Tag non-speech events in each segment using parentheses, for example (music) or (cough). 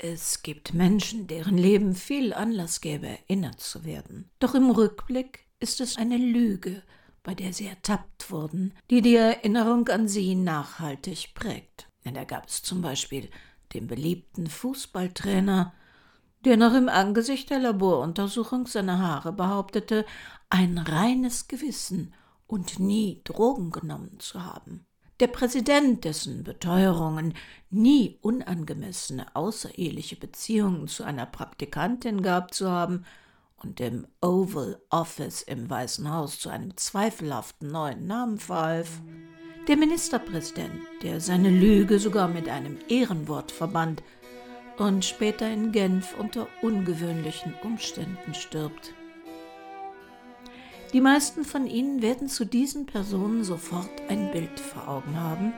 Es gibt Menschen, deren Leben viel Anlass gäbe, erinnert zu werden. Doch im Rückblick ist es eine Lüge, bei der sie ertappt wurden, die die Erinnerung an sie nachhaltig prägt. Denn da gab es zum Beispiel den beliebten Fußballtrainer, der noch im Angesicht der Laboruntersuchung seiner Haare behauptete, ein reines Gewissen und nie Drogen genommen zu haben der Präsident, dessen Beteuerungen nie unangemessene außereheliche Beziehungen zu einer Praktikantin gab zu haben und im Oval Office im Weißen Haus zu einem zweifelhaften neuen Namen verhalf, der Ministerpräsident, der seine Lüge sogar mit einem Ehrenwort verband und später in Genf unter ungewöhnlichen Umständen stirbt. Die meisten von Ihnen werden zu diesen Personen sofort ein Bild vor Augen haben,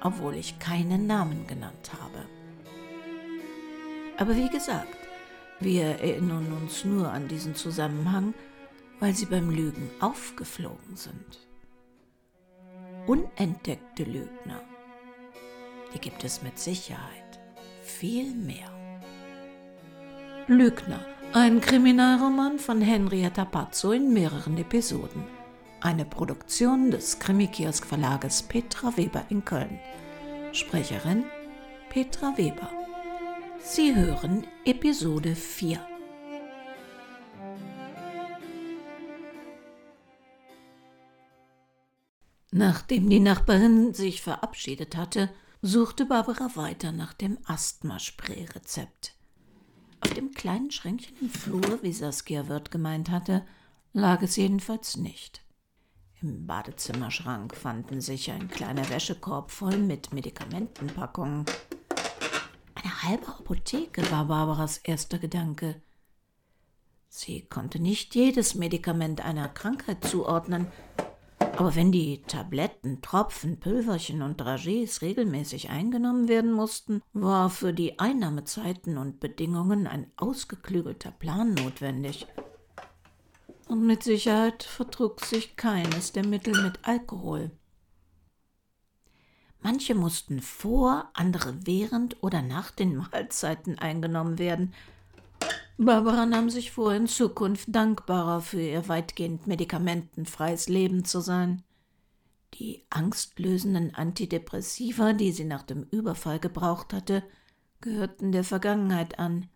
obwohl ich keinen Namen genannt habe. Aber wie gesagt, wir erinnern uns nur an diesen Zusammenhang, weil sie beim Lügen aufgeflogen sind. Unentdeckte Lügner, die gibt es mit Sicherheit viel mehr. Lügner ein Kriminalroman von Henrietta Pazzo in mehreren Episoden. Eine Produktion des Krimikiosk Verlages Petra Weber in Köln. Sprecherin Petra Weber. Sie hören Episode 4. Nachdem die Nachbarin sich verabschiedet hatte, suchte Barbara weiter nach dem Asthmaspray-Rezept. Auf dem kleinen Schränkchen im Flur, wie Saskia Wirth gemeint hatte, lag es jedenfalls nicht. Im Badezimmerschrank fanden sich ein kleiner Wäschekorb voll mit Medikamentenpackungen. Eine halbe Apotheke war Barbaras erster Gedanke. Sie konnte nicht jedes Medikament einer Krankheit zuordnen, aber wenn die Tabletten, Tropfen, Pülverchen und Dragees regelmäßig eingenommen werden mussten, war für die Einnahmezeiten und Bedingungen ein ausgeklügelter Plan notwendig. Und mit Sicherheit vertrug sich keines der Mittel mit Alkohol. Manche mussten vor, andere während oder nach den Mahlzeiten eingenommen werden, Barbara nahm sich vor, in Zukunft dankbarer für ihr weitgehend medikamentenfreies Leben zu sein. Die angstlösenden Antidepressiva, die sie nach dem Überfall gebraucht hatte, gehörten der Vergangenheit an.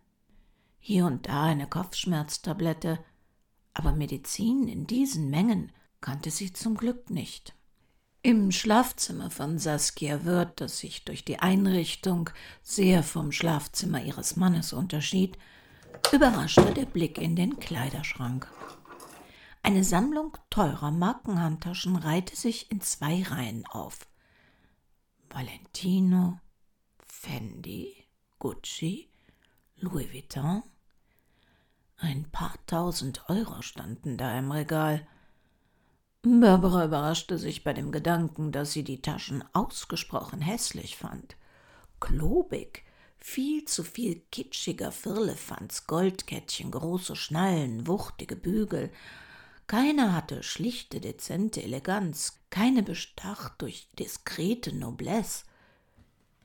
Hier und da eine Kopfschmerztablette, aber Medizin in diesen Mengen kannte sie zum Glück nicht. Im Schlafzimmer von Saskia Wirth, das sich durch die Einrichtung sehr vom Schlafzimmer ihres Mannes unterschied, überraschte der Blick in den Kleiderschrank. Eine Sammlung teurer Markenhandtaschen reihte sich in zwei Reihen auf. Valentino, Fendi, Gucci, Louis Vuitton. Ein paar tausend Euro standen da im Regal. Barbara überraschte sich bei dem Gedanken, dass sie die Taschen ausgesprochen hässlich fand. Klobig, viel zu viel kitschiger Firlefanz, Goldkettchen, große Schnallen, wuchtige Bügel. Keiner hatte schlichte, dezente Eleganz, keine bestacht durch diskrete Noblesse.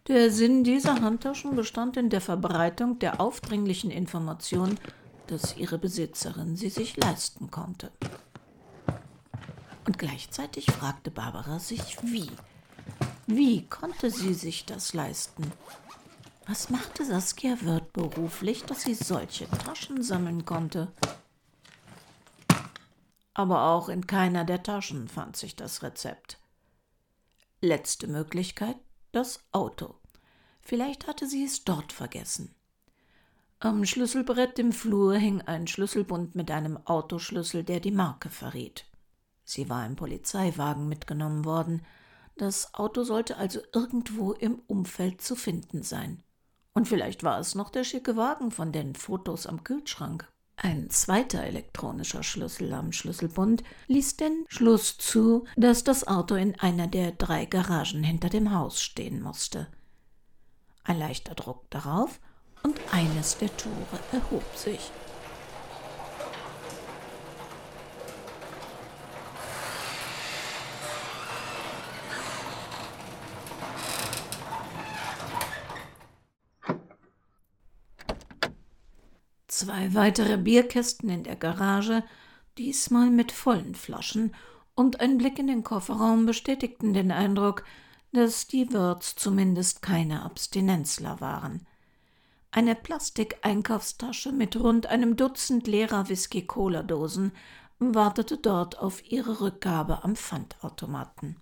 Der Sinn dieser Handtaschen bestand in der Verbreitung der aufdringlichen Information, dass ihre Besitzerin sie sich leisten konnte. Und gleichzeitig fragte Barbara sich, wie. Wie konnte sie sich das leisten? Was machte Saskia Wirth beruflich, dass sie solche Taschen sammeln konnte? Aber auch in keiner der Taschen fand sich das Rezept. Letzte Möglichkeit, das Auto. Vielleicht hatte sie es dort vergessen. Am Schlüsselbrett im Flur hing ein Schlüsselbund mit einem Autoschlüssel, der die Marke verriet. Sie war im Polizeiwagen mitgenommen worden. Das Auto sollte also irgendwo im Umfeld zu finden sein. Und vielleicht war es noch der schicke Wagen von den Fotos am Kühlschrank. Ein zweiter elektronischer Schlüssel am Schlüsselbund ließ den Schluss zu, dass das Auto in einer der drei Garagen hinter dem Haus stehen musste. Ein leichter Druck darauf und eines der Tore erhob sich. Zwei weitere Bierkästen in der Garage, diesmal mit vollen Flaschen, und ein Blick in den Kofferraum bestätigten den Eindruck, dass die Wirts zumindest keine Abstinenzler waren. Eine Plastikeinkaufstasche mit rund einem Dutzend leerer Whisky-Cola-Dosen wartete dort auf ihre Rückgabe am Pfandautomaten.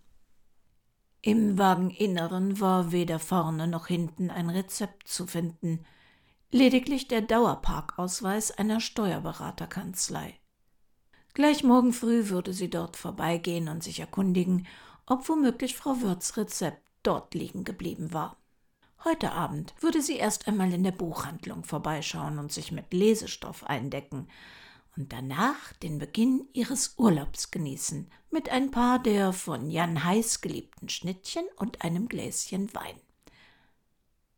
Im Wageninneren war weder vorne noch hinten ein Rezept zu finden, lediglich der Dauerparkausweis einer Steuerberaterkanzlei. Gleich morgen früh würde sie dort vorbeigehen und sich erkundigen, ob womöglich Frau Wirths Rezept dort liegen geblieben war. Heute Abend würde sie erst einmal in der Buchhandlung vorbeischauen und sich mit Lesestoff eindecken und danach den Beginn ihres Urlaubs genießen mit ein paar der von Jan heiß geliebten Schnittchen und einem Gläschen Wein.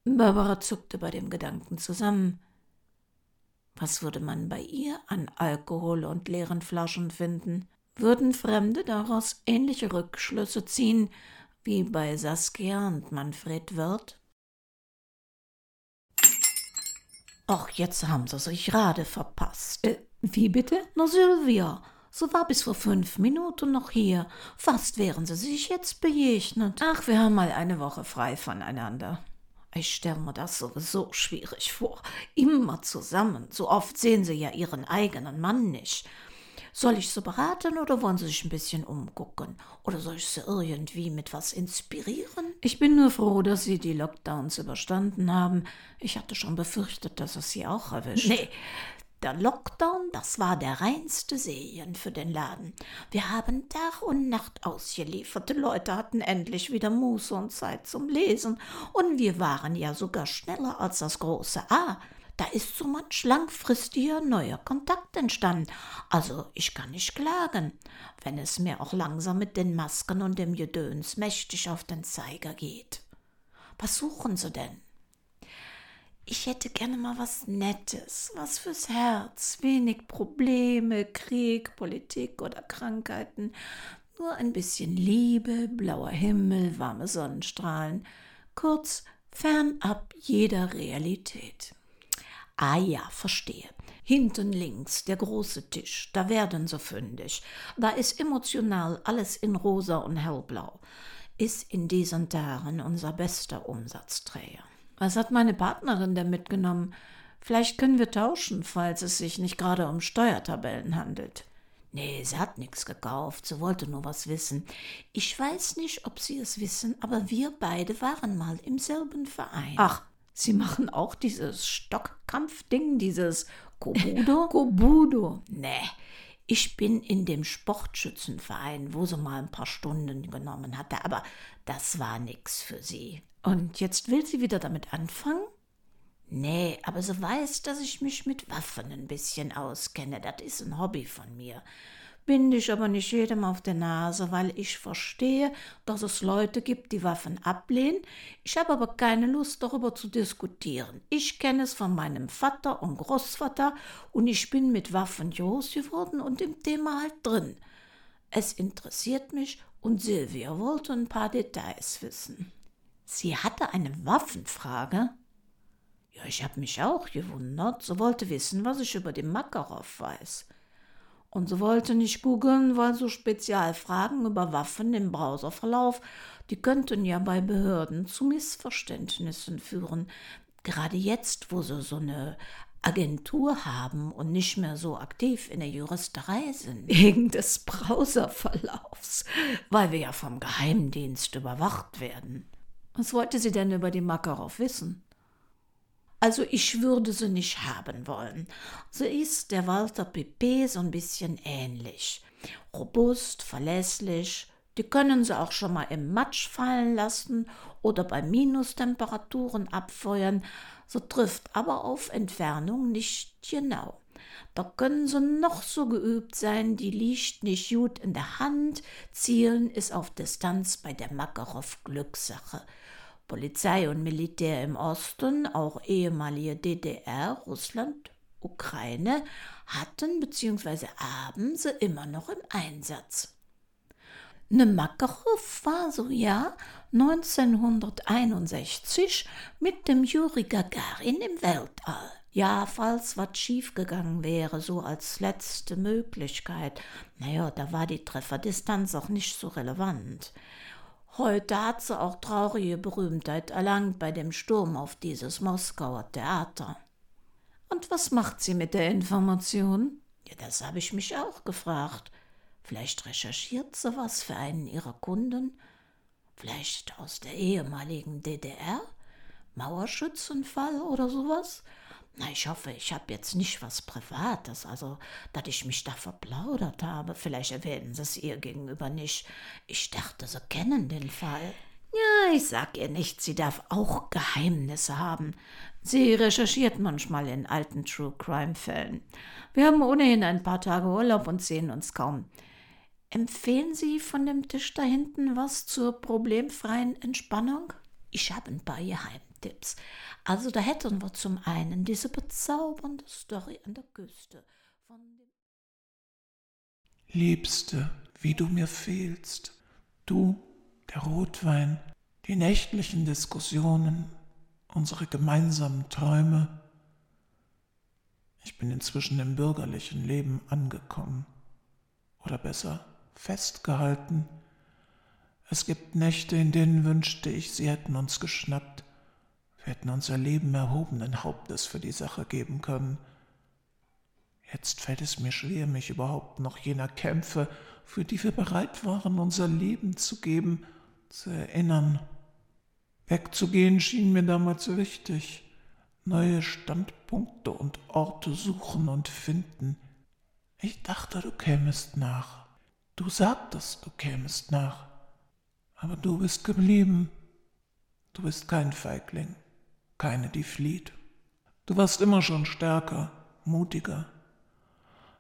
Barbara zuckte bei dem Gedanken zusammen. Was würde man bei ihr an Alkohol und leeren Flaschen finden? Würden Fremde daraus ähnliche Rückschlüsse ziehen wie bei Saskia und Manfred Wirth? Ach, jetzt haben sie sich gerade verpasst. Äh, wie bitte? Na, Sylvia, so war bis vor fünf Minuten noch hier. Fast wären sie sich jetzt begegnet. Ach, wir haben mal eine Woche frei voneinander. Ich stelle mir das sowieso schwierig vor. Immer zusammen. So oft sehen sie ja ihren eigenen Mann nicht. Soll ich sie beraten oder wollen sie sich ein bisschen umgucken? Oder soll ich sie irgendwie mit was inspirieren? Ich bin nur froh, dass sie die Lockdowns überstanden haben. Ich hatte schon befürchtet, dass es sie auch erwischt. Nee, der Lockdown, das war der reinste Segen für den Laden. Wir haben Tag und Nacht ausgeliefert. Die Leute hatten endlich wieder Muße und Zeit zum Lesen. Und wir waren ja sogar schneller als das große A. Da ist so manch langfristiger neuer Kontakt entstanden. Also ich kann nicht klagen, wenn es mir auch langsam mit den Masken und dem Gedöns mächtig auf den Zeiger geht. Was suchen Sie denn? Ich hätte gerne mal was Nettes, was fürs Herz, wenig Probleme, Krieg, Politik oder Krankheiten, nur ein bisschen Liebe, blauer Himmel, warme Sonnenstrahlen, kurz fernab jeder Realität. Ah ja, verstehe. Hinten links der große Tisch, da werden sie fündig. Da ist emotional alles in rosa und hellblau. Ist in diesen Tagen unser bester Umsatzträger. Was hat meine Partnerin denn mitgenommen? Vielleicht können wir tauschen, falls es sich nicht gerade um Steuertabellen handelt. Nee, sie hat nichts gekauft, sie wollte nur was wissen. Ich weiß nicht, ob Sie es wissen, aber wir beide waren mal im selben Verein. Ach, Sie machen auch dieses Stockkampfding, dieses (laughs) Kobudo? Kobudo. Nee, ich bin in dem Sportschützenverein, wo sie mal ein paar Stunden genommen hatte, aber das war nix für sie. Und jetzt will sie wieder damit anfangen? Nee, aber sie weiß, dass ich mich mit Waffen ein bisschen auskenne. Das ist ein Hobby von mir. Binde ich aber nicht jedem auf der Nase, weil ich verstehe, dass es Leute gibt, die Waffen ablehnen. Ich habe aber keine Lust, darüber zu diskutieren. Ich kenne es von meinem Vater und Großvater und ich bin mit Waffen groß geworden und im Thema halt drin. Es interessiert mich und Silvia wollte ein paar Details wissen. Sie hatte eine Waffenfrage? Ja, ich habe mich auch gewundert. Sie wollte wissen, was ich über den Makarov weiß. Und sie wollte nicht googeln, weil so Spezialfragen über Waffen im Browserverlauf, die könnten ja bei Behörden zu Missverständnissen führen. Gerade jetzt, wo sie so eine Agentur haben und nicht mehr so aktiv in der Juristerei sind. (laughs) Wegen des Browserverlaufs, weil wir ja vom Geheimdienst überwacht werden. Was wollte sie denn über die Makarov wissen? Also ich würde sie nicht haben wollen. Sie ist der Walter Pepe so ein bisschen ähnlich. Robust, verlässlich, die können sie auch schon mal im Matsch fallen lassen oder bei Minustemperaturen abfeuern, so trifft aber auf Entfernung nicht genau. Da können sie noch so geübt sein, die liegt nicht gut in der Hand, zielen ist auf Distanz bei der Makarov Glückssache. Polizei und Militär im Osten, auch ehemalige DDR, Russland, Ukraine, hatten bzw. haben sie immer noch im Einsatz. Ne Makarov war so ja 1961 mit dem Juri Gagarin im Weltall. Ja, falls was schiefgegangen wäre, so als letzte Möglichkeit. Naja, da war die Trefferdistanz auch nicht so relevant. Heute hat sie auch traurige Berühmtheit erlangt bei dem Sturm auf dieses Moskauer Theater. Und was macht sie mit der Information? Ja, das habe ich mich auch gefragt. Vielleicht recherchiert sie was für einen ihrer Kunden? Vielleicht aus der ehemaligen DDR? Mauerschützenfall oder sowas? Na, ich hoffe, ich habe jetzt nicht was Privates, also, dass ich mich da verplaudert habe. Vielleicht erwähnen Sie es ihr gegenüber nicht. Ich dachte, Sie kennen den Fall. Ja, ich sag ihr nicht, sie darf auch Geheimnisse haben. Sie recherchiert manchmal in alten True Crime Fällen. Wir haben ohnehin ein paar Tage Urlaub und sehen uns kaum. Empfehlen Sie von dem Tisch da hinten was zur problemfreien Entspannung? Ich habe ein paar Geheimtipps. Also da hätten wir zum einen diese bezaubernde Story an der Küste Liebste, wie du mir fehlst, du, der Rotwein, die nächtlichen Diskussionen, unsere gemeinsamen Träume. Ich bin inzwischen im bürgerlichen Leben angekommen. Oder besser, festgehalten. Es gibt Nächte, in denen wünschte ich, sie hätten uns geschnappt. Wir hätten unser Leben erhobenen Hauptes für die Sache geben können. Jetzt fällt es mir schwer, mich überhaupt noch jener Kämpfe, für die wir bereit waren, unser Leben zu geben, zu erinnern. Wegzugehen schien mir damals wichtig. Neue Standpunkte und Orte suchen und finden. Ich dachte, du kämest nach. Du sagtest, du kämest nach, aber du bist geblieben. Du bist kein Feigling, keine, die flieht. Du warst immer schon stärker, mutiger.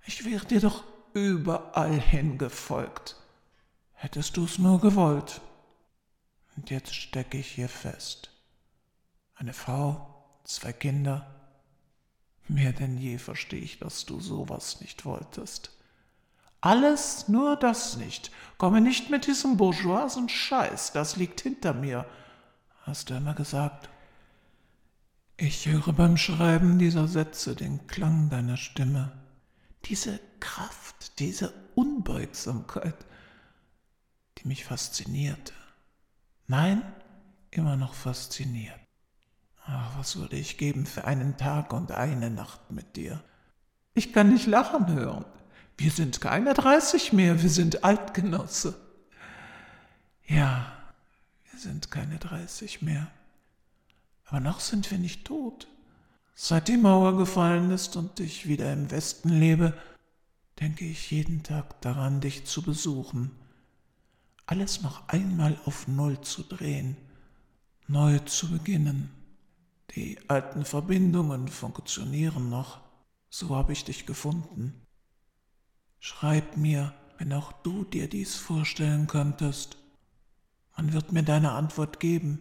Ich wäre dir doch überall hingefolgt. Hättest du's nur gewollt. Und jetzt stecke ich hier fest. Eine Frau, zwei Kinder. Mehr denn je verstehe ich, dass du sowas nicht wolltest. Alles, nur das nicht. Komme nicht mit diesem bourgeoisen Scheiß, das liegt hinter mir, hast du immer gesagt. Ich höre beim Schreiben dieser Sätze den Klang deiner Stimme, diese Kraft, diese Unbeugsamkeit, die mich faszinierte. Nein, immer noch fasziniert. Ach, was würde ich geben für einen Tag und eine Nacht mit dir? Ich kann dich lachen hören. Wir sind keine 30 mehr, wir sind Altgenosse. Ja, wir sind keine 30 mehr. Aber noch sind wir nicht tot. Seit die Mauer gefallen ist und ich wieder im Westen lebe, denke ich jeden Tag daran, dich zu besuchen, alles noch einmal auf Null zu drehen, neu zu beginnen. Die alten Verbindungen funktionieren noch, so habe ich dich gefunden. Schreib mir, wenn auch du dir dies vorstellen könntest. Man wird mir deine Antwort geben.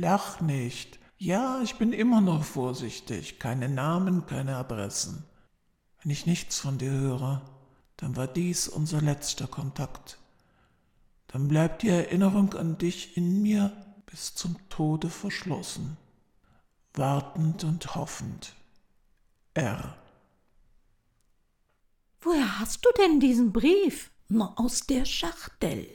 Lach nicht. Ja, ich bin immer noch vorsichtig. Keine Namen, keine Adressen. Wenn ich nichts von dir höre, dann war dies unser letzter Kontakt. Dann bleibt die Erinnerung an dich in mir bis zum Tode verschlossen. Wartend und hoffend. R. Woher hast du denn diesen Brief? Na, aus der Schachtel.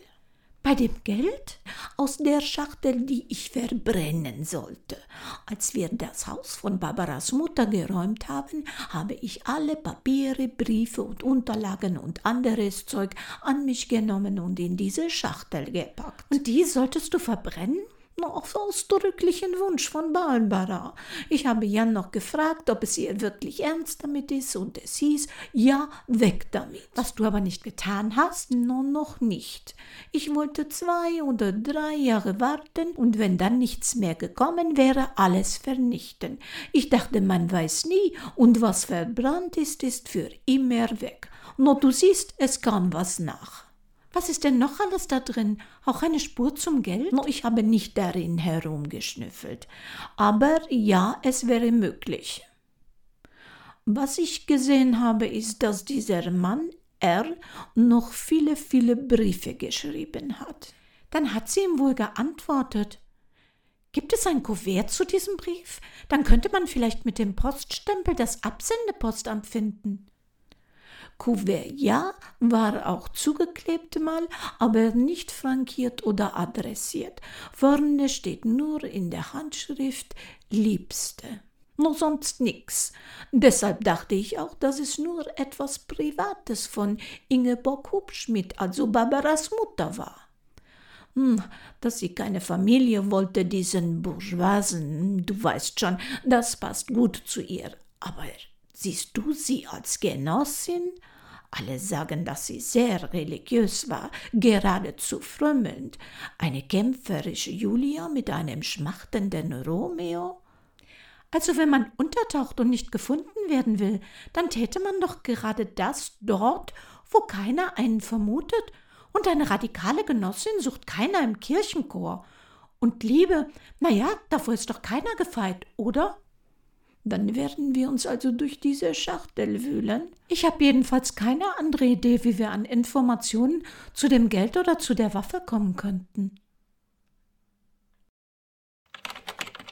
Bei dem Geld? Aus der Schachtel, die ich verbrennen sollte. Als wir das Haus von Barbaras Mutter geräumt haben, habe ich alle Papiere, Briefe und Unterlagen und anderes Zeug an mich genommen und in diese Schachtel gepackt. Und die solltest du verbrennen? Auf ausdrücklichen Wunsch von Barbara. Ich habe Jan noch gefragt, ob es ihr wirklich ernst damit ist, und es hieß, ja, weg damit. Was du aber nicht getan hast, no, noch nicht. Ich wollte zwei oder drei Jahre warten, und wenn dann nichts mehr gekommen wäre, alles vernichten. Ich dachte, man weiß nie, und was verbrannt ist, ist für immer weg. Nur du siehst, es kam was nach. Was ist denn noch alles da drin? Auch eine Spur zum Geld? No, ich habe nicht darin herumgeschnüffelt. Aber ja, es wäre möglich. Was ich gesehen habe, ist, dass dieser Mann R noch viele, viele Briefe geschrieben hat. Dann hat sie ihm wohl geantwortet. Gibt es ein Kuvert zu diesem Brief? Dann könnte man vielleicht mit dem Poststempel das Absendepostamt finden. Kuvert ja, war auch zugeklebt mal, aber nicht frankiert oder adressiert. Vorne steht nur in der Handschrift Liebste. Nur sonst nix. Deshalb dachte ich auch, dass es nur etwas Privates von Ingeborg Hubschmidt, also Barbaras Mutter war. Hm, dass sie keine Familie wollte, diesen Bourgeoisen, du weißt schon, das passt gut zu ihr. Aber siehst du sie als Genossin? Alle sagen, dass sie sehr religiös war, geradezu frömmelnd. Eine kämpferische Julia mit einem schmachtenden Romeo? Also wenn man untertaucht und nicht gefunden werden will, dann täte man doch gerade das dort, wo keiner einen vermutet, und eine radikale Genossin sucht keiner im Kirchenchor. Und Liebe, na ja, davor ist doch keiner gefeit, oder? Dann werden wir uns also durch diese Schachtel wühlen. Ich habe jedenfalls keine andere Idee, wie wir an Informationen zu dem Geld oder zu der Waffe kommen könnten.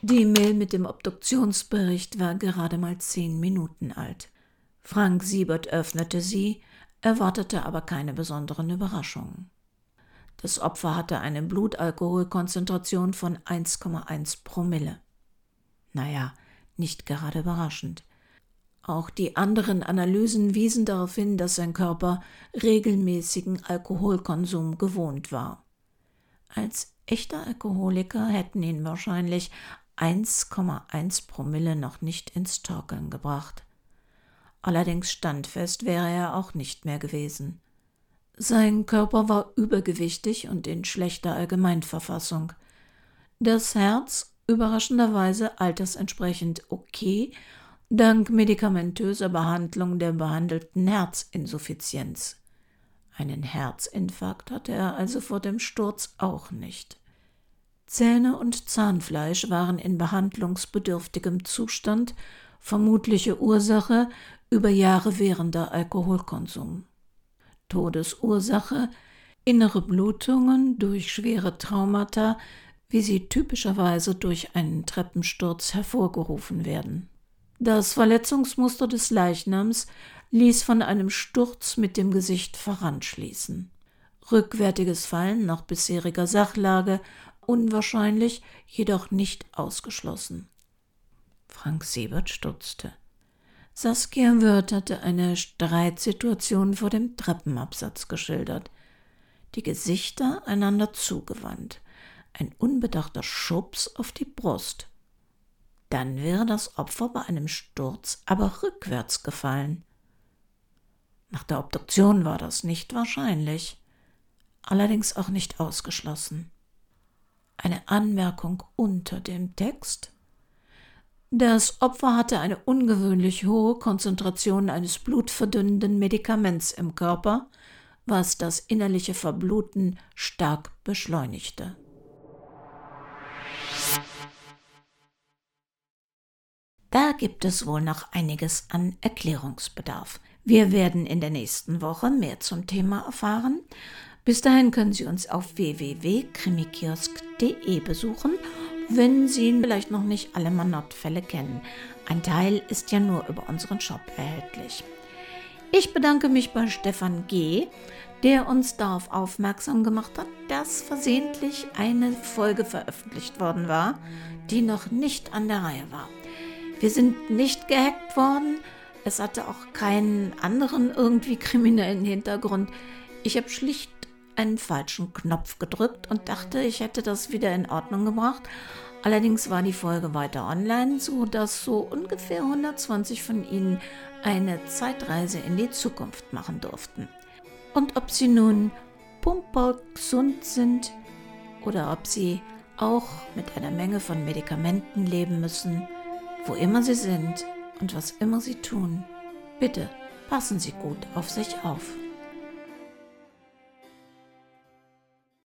Die Mail mit dem Obduktionsbericht war gerade mal zehn Minuten alt. Frank Siebert öffnete sie, erwartete aber keine besonderen Überraschungen. Das Opfer hatte eine Blutalkoholkonzentration von 1,1 Promille. Naja, nicht gerade überraschend. Auch die anderen Analysen wiesen darauf hin, dass sein Körper regelmäßigen Alkoholkonsum gewohnt war. Als echter Alkoholiker hätten ihn wahrscheinlich 1,1 Promille noch nicht ins Torkeln gebracht. Allerdings standfest wäre er auch nicht mehr gewesen. Sein Körper war übergewichtig und in schlechter Allgemeinverfassung. Das Herz überraschenderweise altersentsprechend okay, dank medikamentöser Behandlung der behandelten Herzinsuffizienz. Einen Herzinfarkt hatte er also vor dem Sturz auch nicht. Zähne und Zahnfleisch waren in behandlungsbedürftigem Zustand, vermutliche Ursache über Jahre währender Alkoholkonsum. Todesursache innere Blutungen durch schwere Traumata wie sie typischerweise durch einen Treppensturz hervorgerufen werden. Das Verletzungsmuster des Leichnams ließ von einem Sturz mit dem Gesicht voranschließen. Rückwärtiges Fallen nach bisheriger Sachlage unwahrscheinlich, jedoch nicht ausgeschlossen. Frank Siebert stutzte. Saskia Wirth hatte eine Streitsituation vor dem Treppenabsatz geschildert. Die Gesichter einander zugewandt ein unbedachter Schubs auf die Brust. Dann wäre das Opfer bei einem Sturz aber rückwärts gefallen. Nach der Obduktion war das nicht wahrscheinlich, allerdings auch nicht ausgeschlossen. Eine Anmerkung unter dem Text. Das Opfer hatte eine ungewöhnlich hohe Konzentration eines blutverdünnenden Medikaments im Körper, was das innerliche Verbluten stark beschleunigte. Da gibt es wohl noch einiges an Erklärungsbedarf. Wir werden in der nächsten Woche mehr zum Thema erfahren. Bis dahin können Sie uns auf www.krimikiosk.de besuchen, wenn Sie vielleicht noch nicht alle Manott-Fälle kennen. Ein Teil ist ja nur über unseren Shop erhältlich. Ich bedanke mich bei Stefan G., der uns darauf aufmerksam gemacht hat, dass versehentlich eine Folge veröffentlicht worden war, die noch nicht an der Reihe war. Wir sind nicht gehackt worden. Es hatte auch keinen anderen irgendwie kriminellen Hintergrund. Ich habe schlicht einen falschen Knopf gedrückt und dachte, ich hätte das wieder in Ordnung gebracht. Allerdings war die Folge weiter online, so dass so ungefähr 120 von Ihnen eine Zeitreise in die Zukunft machen durften. Und ob Sie nun pumperl gesund sind oder ob Sie auch mit einer Menge von Medikamenten leben müssen, wo immer Sie sind und was immer Sie tun, bitte passen Sie gut auf sich auf.